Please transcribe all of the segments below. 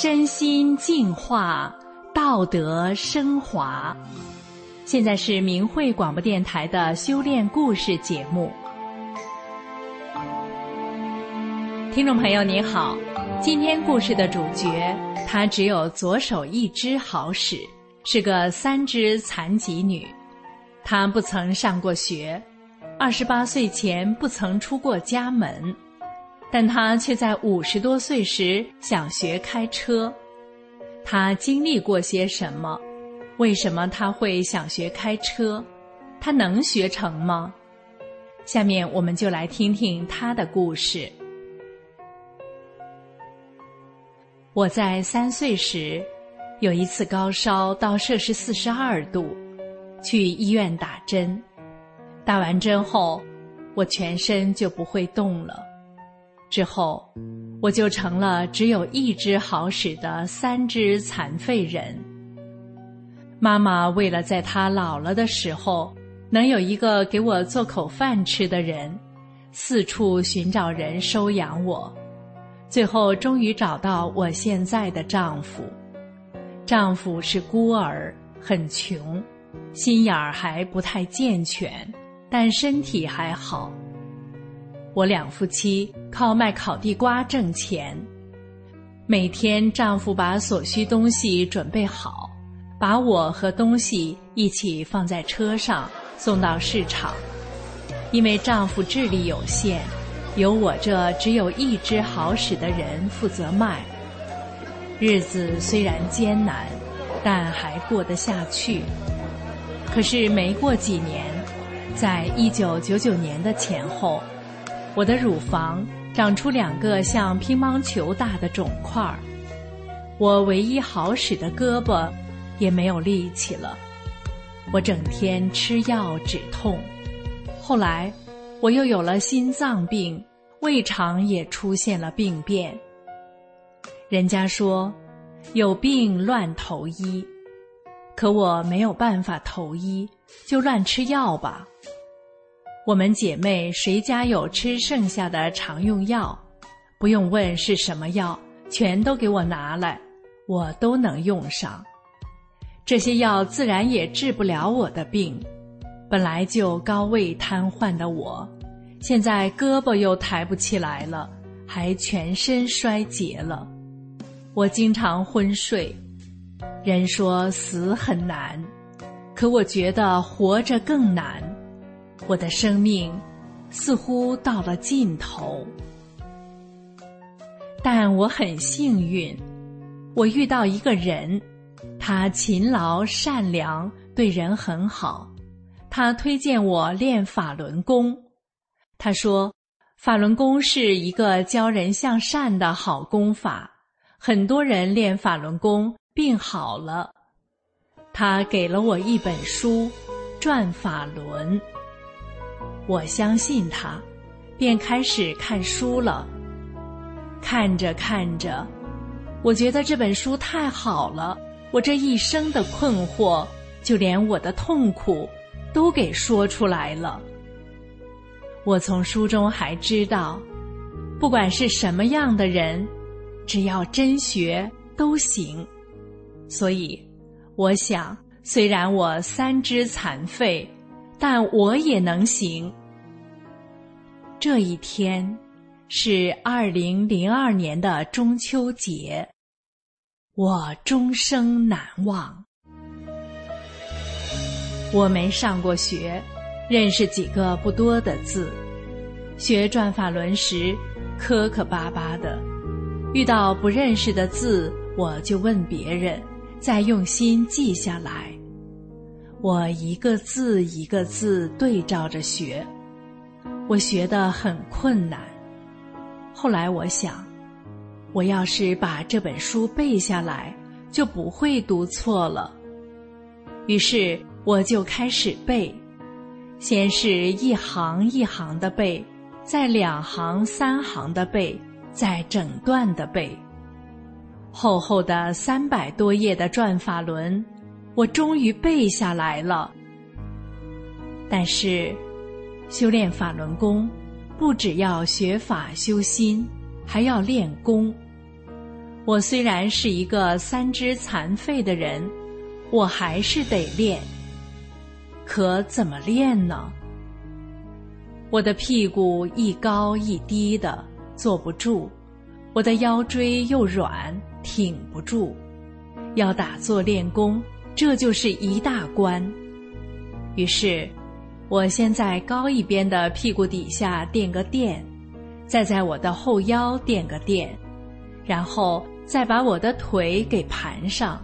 身心净化，道德升华。现在是明慧广播电台的修炼故事节目。听众朋友您好，今天故事的主角，她只有左手一只好使，是个三肢残疾女。她不曾上过学，二十八岁前不曾出过家门。但她却在五十多岁时想学开车，他经历过些什么？为什么他会想学开车？他能学成吗？下面我们就来听听他的故事。我在三岁时，有一次高烧到摄氏四十二度，去医院打针，打完针后，我全身就不会动了。之后，我就成了只有一只好使的三只残废人。妈妈为了在她老了的时候能有一个给我做口饭吃的人，四处寻找人收养我，最后终于找到我现在的丈夫。丈夫是孤儿，很穷，心眼儿还不太健全，但身体还好。我两夫妻靠卖烤地瓜挣钱，每天丈夫把所需东西准备好，把我和东西一起放在车上送到市场。因为丈夫智力有限，由我这只有一只好使的人负责卖。日子虽然艰难，但还过得下去。可是没过几年，在一九九九年的前后。我的乳房长出两个像乒乓球大的肿块儿，我唯一好使的胳膊也没有力气了。我整天吃药止痛，后来我又有了心脏病，胃肠也出现了病变。人家说有病乱投医，可我没有办法投医，就乱吃药吧。我们姐妹谁家有吃剩下的常用药，不用问是什么药，全都给我拿来，我都能用上。这些药自然也治不了我的病。本来就高位瘫痪的我，现在胳膊又抬不起来了，还全身衰竭了。我经常昏睡。人说死很难，可我觉得活着更难。我的生命似乎到了尽头，但我很幸运，我遇到一个人，他勤劳善良，对人很好。他推荐我练法轮功，他说法轮功是一个教人向善的好功法，很多人练法轮功病好了。他给了我一本书《转法轮》。我相信他，便开始看书了。看着看着，我觉得这本书太好了。我这一生的困惑，就连我的痛苦，都给说出来了。我从书中还知道，不管是什么样的人，只要真学都行。所以，我想，虽然我三肢残废。但我也能行。这一天是二零零二年的中秋节，我终生难忘。我没上过学，认识几个不多的字。学转法轮时，磕磕巴巴的，遇到不认识的字，我就问别人，再用心记下来。我一个字一个字对照着学，我学得很困难。后来我想，我要是把这本书背下来，就不会读错了。于是我就开始背，先是一行一行的背，再两行三行的背，再整段的背。厚厚的三百多页的转法轮，我终于背下来了。但是，修炼法轮功，不只要学法修心，还要练功。我虽然是一个三肢残废的人，我还是得练。可怎么练呢？我的屁股一高一低的，坐不住；我的腰椎又软，挺不住。要打坐练功，这就是一大关。于是，我先在高一边的屁股底下垫个垫，再在我的后腰垫个垫，然后。再把我的腿给盘上，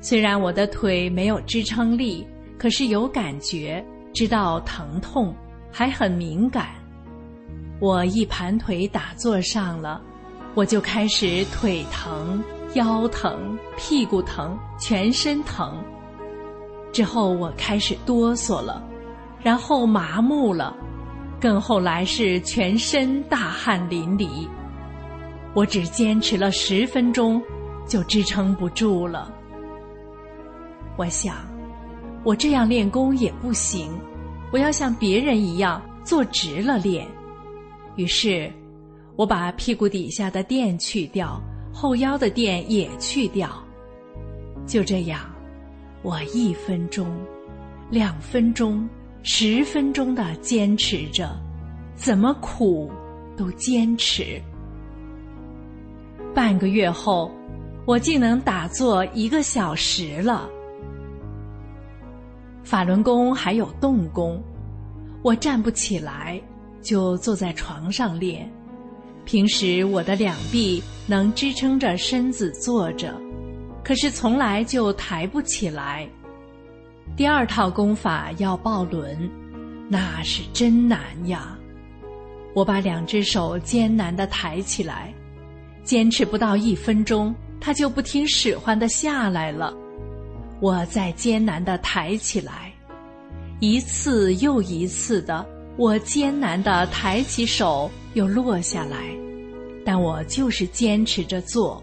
虽然我的腿没有支撑力，可是有感觉，知道疼痛，还很敏感。我一盘腿打坐上了，我就开始腿疼、腰疼、屁股疼、全身疼。之后我开始哆嗦了，然后麻木了，更后来是全身大汗淋漓。我只坚持了十分钟，就支撑不住了。我想，我这样练功也不行，我要像别人一样坐直了练。于是，我把屁股底下的垫去掉，后腰的垫也去掉。就这样，我一分钟、两分钟、十分钟的坚持着，怎么苦都坚持。半个月后，我竟能打坐一个小时了。法轮功还有动功，我站不起来，就坐在床上练。平时我的两臂能支撑着身子坐着，可是从来就抬不起来。第二套功法要抱轮，那是真难呀！我把两只手艰难地抬起来。坚持不到一分钟，他就不听使唤地下来了。我再艰难地抬起来，一次又一次的，我艰难地抬起手又落下来，但我就是坚持着做。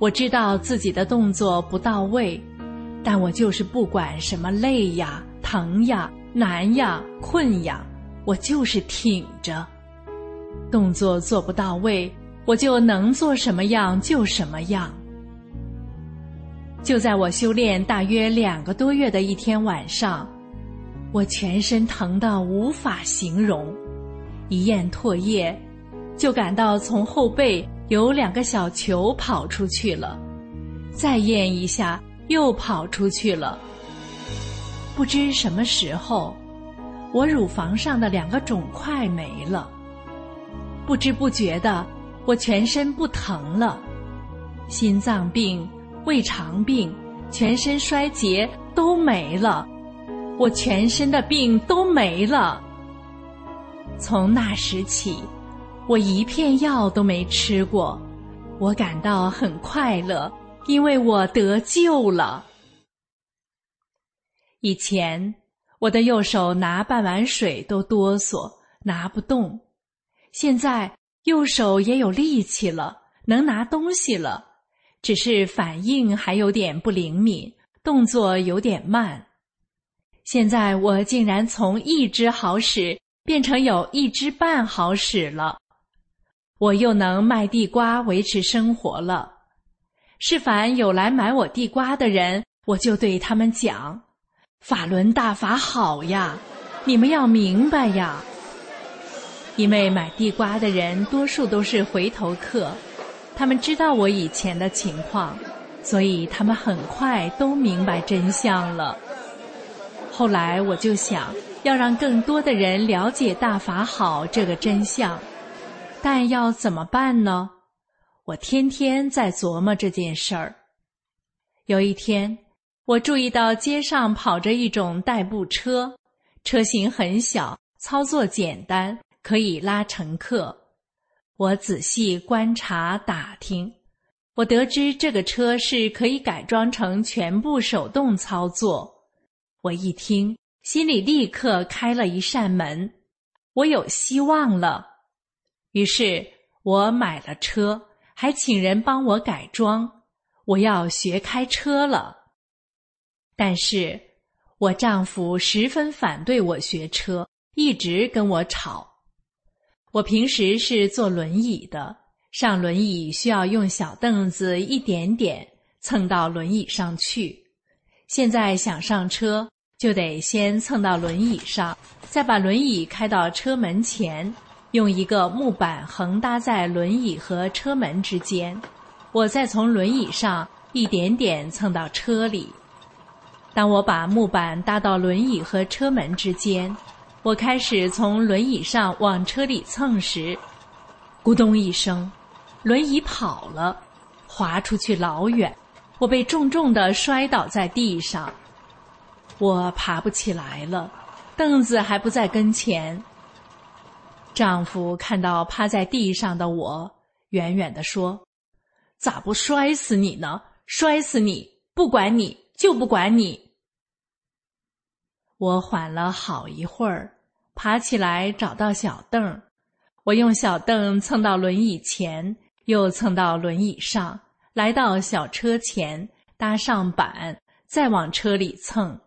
我知道自己的动作不到位，但我就是不管什么累呀、疼呀、难呀、困呀，我就是挺着。动作做不到位。我就能做什么样就什么样。就在我修炼大约两个多月的一天晚上，我全身疼得无法形容，一咽唾液，就感到从后背有两个小球跑出去了，再咽一下又跑出去了。不知什么时候，我乳房上的两个肿块没了，不知不觉的。我全身不疼了，心脏病、胃肠病、全身衰竭都没了，我全身的病都没了。从那时起，我一片药都没吃过，我感到很快乐，因为我得救了。以前我的右手拿半碗水都哆嗦，拿不动，现在。右手也有力气了，能拿东西了，只是反应还有点不灵敏，动作有点慢。现在我竟然从一只好使变成有一只半好使了，我又能卖地瓜维持生活了。是凡有来买我地瓜的人，我就对他们讲：“法轮大法好呀，你们要明白呀。”因为买地瓜的人多数都是回头客，他们知道我以前的情况，所以他们很快都明白真相了。后来我就想要让更多的人了解大法好这个真相，但要怎么办呢？我天天在琢磨这件事儿。有一天，我注意到街上跑着一种代步车，车型很小，操作简单。可以拉乘客，我仔细观察打听，我得知这个车是可以改装成全部手动操作。我一听，心里立刻开了一扇门，我有希望了。于是我买了车，还请人帮我改装。我要学开车了，但是我丈夫十分反对我学车，一直跟我吵。我平时是坐轮椅的，上轮椅需要用小凳子一点点蹭到轮椅上去。现在想上车，就得先蹭到轮椅上，再把轮椅开到车门前，用一个木板横搭在轮椅和车门之间。我再从轮椅上一点点蹭到车里。当我把木板搭到轮椅和车门之间，我开始从轮椅上往车里蹭时，咕咚一声，轮椅跑了，滑出去老远。我被重重的摔倒在地上，我爬不起来了，凳子还不在跟前。丈夫看到趴在地上的我，远远地说。咋不摔死你呢？摔死你！不管你就不管你。我缓了好一会儿，爬起来找到小凳我用小凳蹭到轮椅前，又蹭到轮椅上，来到小车前，搭上板，再往车里蹭。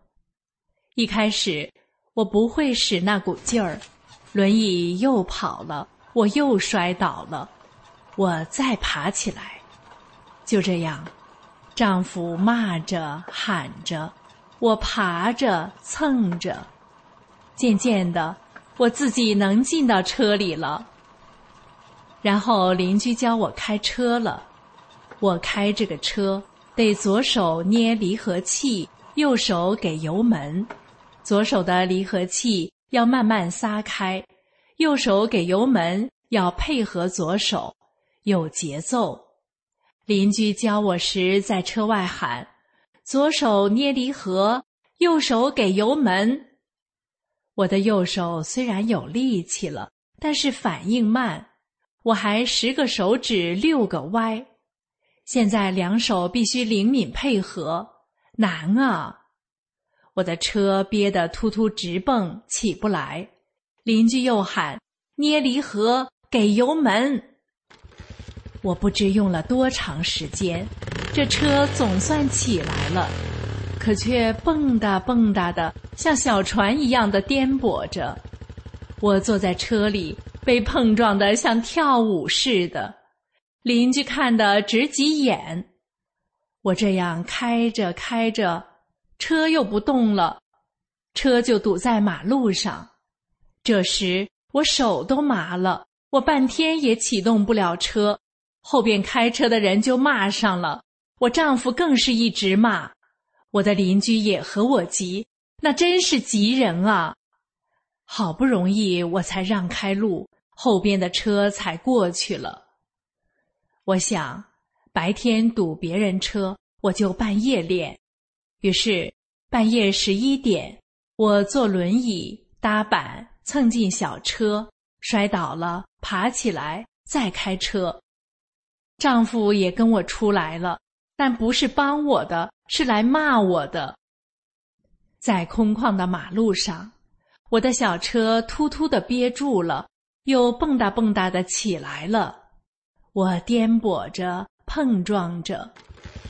一开始我不会使那股劲儿，轮椅又跑了，我又摔倒了，我再爬起来。就这样，丈夫骂着喊着，我爬着蹭着，渐渐的，我自己能进到车里了。然后邻居教我开车了，我开这个车得左手捏离合器，右手给油门，左手的离合器要慢慢撒开，右手给油门要配合左手，有节奏。邻居教我时，在车外喊：“左手捏离合，右手给油门。”我的右手虽然有力气了，但是反应慢，我还十个手指六个歪。现在两手必须灵敏配合，难啊！我的车憋得突突直蹦，起不来。邻居又喊：“捏离合，给油门。”我不知用了多长时间，这车总算起来了，可却蹦哒蹦哒的，像小船一样的颠簸着。我坐在车里，被碰撞的像跳舞似的，邻居看得直挤眼。我这样开着开着，车又不动了，车就堵在马路上。这时我手都麻了，我半天也启动不了车。后边开车的人就骂上了，我丈夫更是一直骂，我的邻居也和我急，那真是急人啊！好不容易我才让开路，后边的车才过去了。我想白天堵别人车，我就半夜练。于是半夜十一点，我坐轮椅搭板蹭进小车，摔倒了，爬起来再开车。丈夫也跟我出来了，但不是帮我的，是来骂我的。在空旷的马路上，我的小车突突的憋住了，又蹦哒蹦哒的起来了。我颠簸着，碰撞着，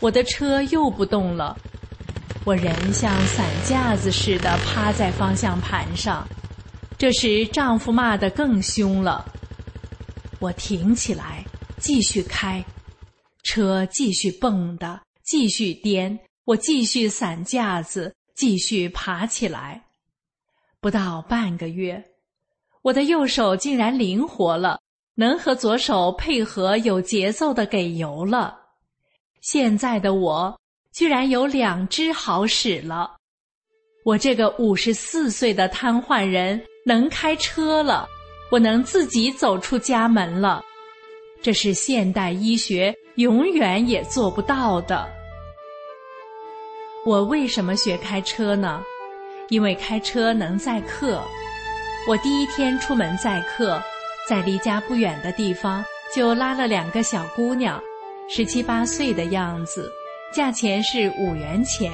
我的车又不动了。我人像散架子似的趴在方向盘上。这时，丈夫骂得更凶了。我挺起来。继续开，车继续蹦的，继续颠，我继续散架子，继续爬起来。不到半个月，我的右手竟然灵活了，能和左手配合，有节奏的给油了。现在的我居然有两只好使了。我这个五十四岁的瘫痪人能开车了，我能自己走出家门了。这是现代医学永远也做不到的。我为什么学开车呢？因为开车能载客。我第一天出门载客，在离家不远的地方就拉了两个小姑娘，十七八岁的样子，价钱是五元钱。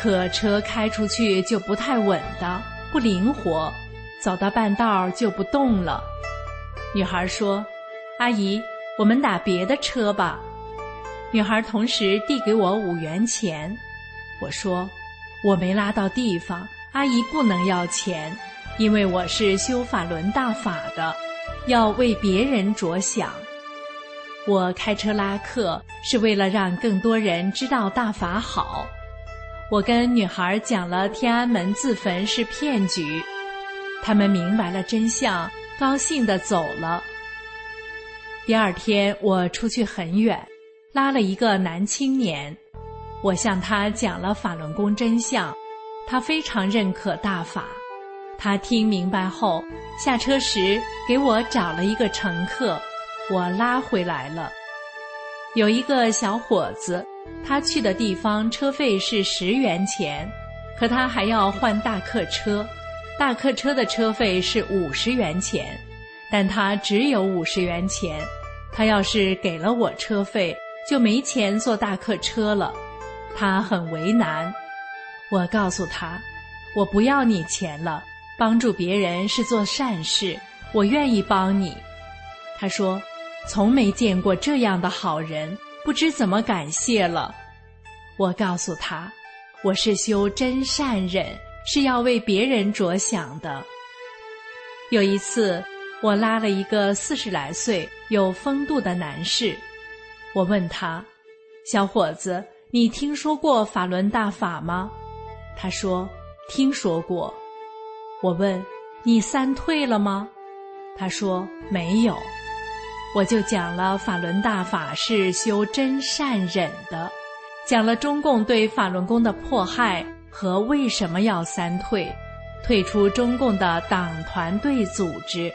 可车开出去就不太稳当，不灵活，走到半道就不动了。女孩说：“阿姨，我们打别的车吧。”女孩同时递给我五元钱。我说：“我没拉到地方，阿姨不能要钱，因为我是修法轮大法的，要为别人着想。我开车拉客是为了让更多人知道大法好。”我跟女孩讲了天安门自焚是骗局，他们明白了真相，高兴地走了。第二天我出去很远，拉了一个男青年，我向他讲了法轮功真相，他非常认可大法。他听明白后，下车时给我找了一个乘客，我拉回来了。有一个小伙子。他去的地方车费是十元钱，可他还要换大客车，大客车的车费是五十元钱，但他只有五十元钱，他要是给了我车费，就没钱坐大客车了，他很为难。我告诉他，我不要你钱了，帮助别人是做善事，我愿意帮你。他说，从没见过这样的好人。不知怎么感谢了，我告诉他，我是修真善忍，是要为别人着想的。有一次，我拉了一个四十来岁、有风度的男士，我问他：“小伙子，你听说过法轮大法吗？”他说：“听说过。”我问：“你三退了吗？”他说：“没有。”我就讲了法轮大法是修真善忍的，讲了中共对法轮功的迫害和为什么要三退，退出中共的党团队组织。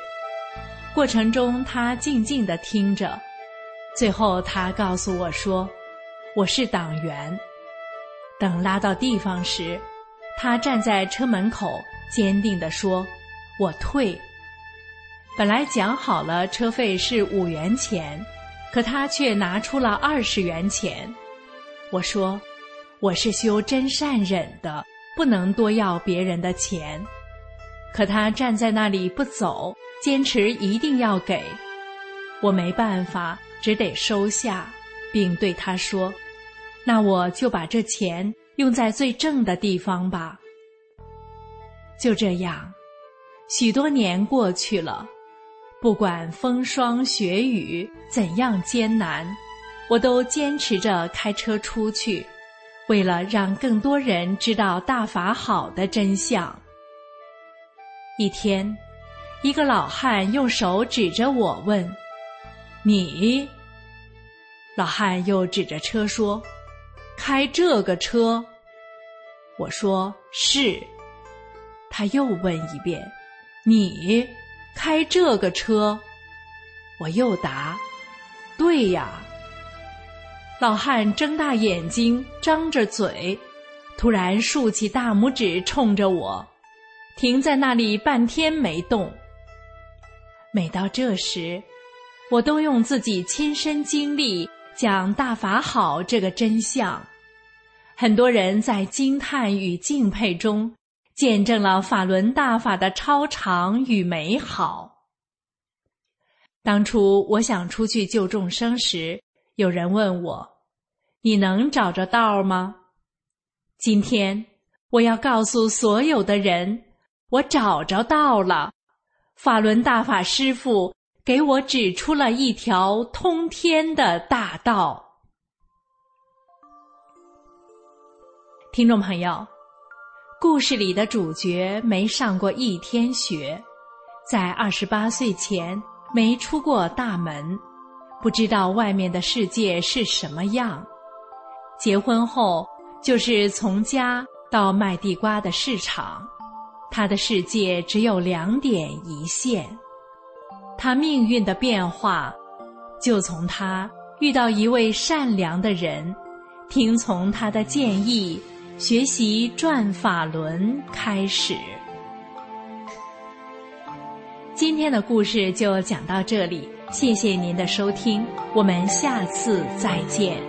过程中他静静地听着，最后他告诉我说：“我是党员。”等拉到地方时，他站在车门口，坚定地说：“我退。”本来讲好了车费是五元钱，可他却拿出了二十元钱。我说：“我是修真善忍的，不能多要别人的钱。”可他站在那里不走，坚持一定要给。我没办法，只得收下，并对他说：“那我就把这钱用在最正的地方吧。”就这样，许多年过去了。不管风霜雪雨怎样艰难，我都坚持着开车出去，为了让更多人知道大法好的真相。一天，一个老汉用手指着我问：“你？”老汉又指着车说：“开这个车？”我说：“是。”他又问一遍：“你？”开这个车，我又答：“对呀。”老汉睁大眼睛，张着嘴，突然竖起大拇指冲着我，停在那里半天没动。每到这时，我都用自己亲身经历讲大法好这个真相，很多人在惊叹与敬佩中。见证了法轮大法的超常与美好。当初我想出去救众生时，有人问我：“你能找着道吗？”今天我要告诉所有的人，我找着道了。法轮大法师父给我指出了一条通天的大道。听众朋友。故事里的主角没上过一天学，在二十八岁前没出过大门，不知道外面的世界是什么样。结婚后就是从家到卖地瓜的市场，他的世界只有两点一线。他命运的变化，就从他遇到一位善良的人，听从他的建议。学习转法轮开始。今天的故事就讲到这里，谢谢您的收听，我们下次再见。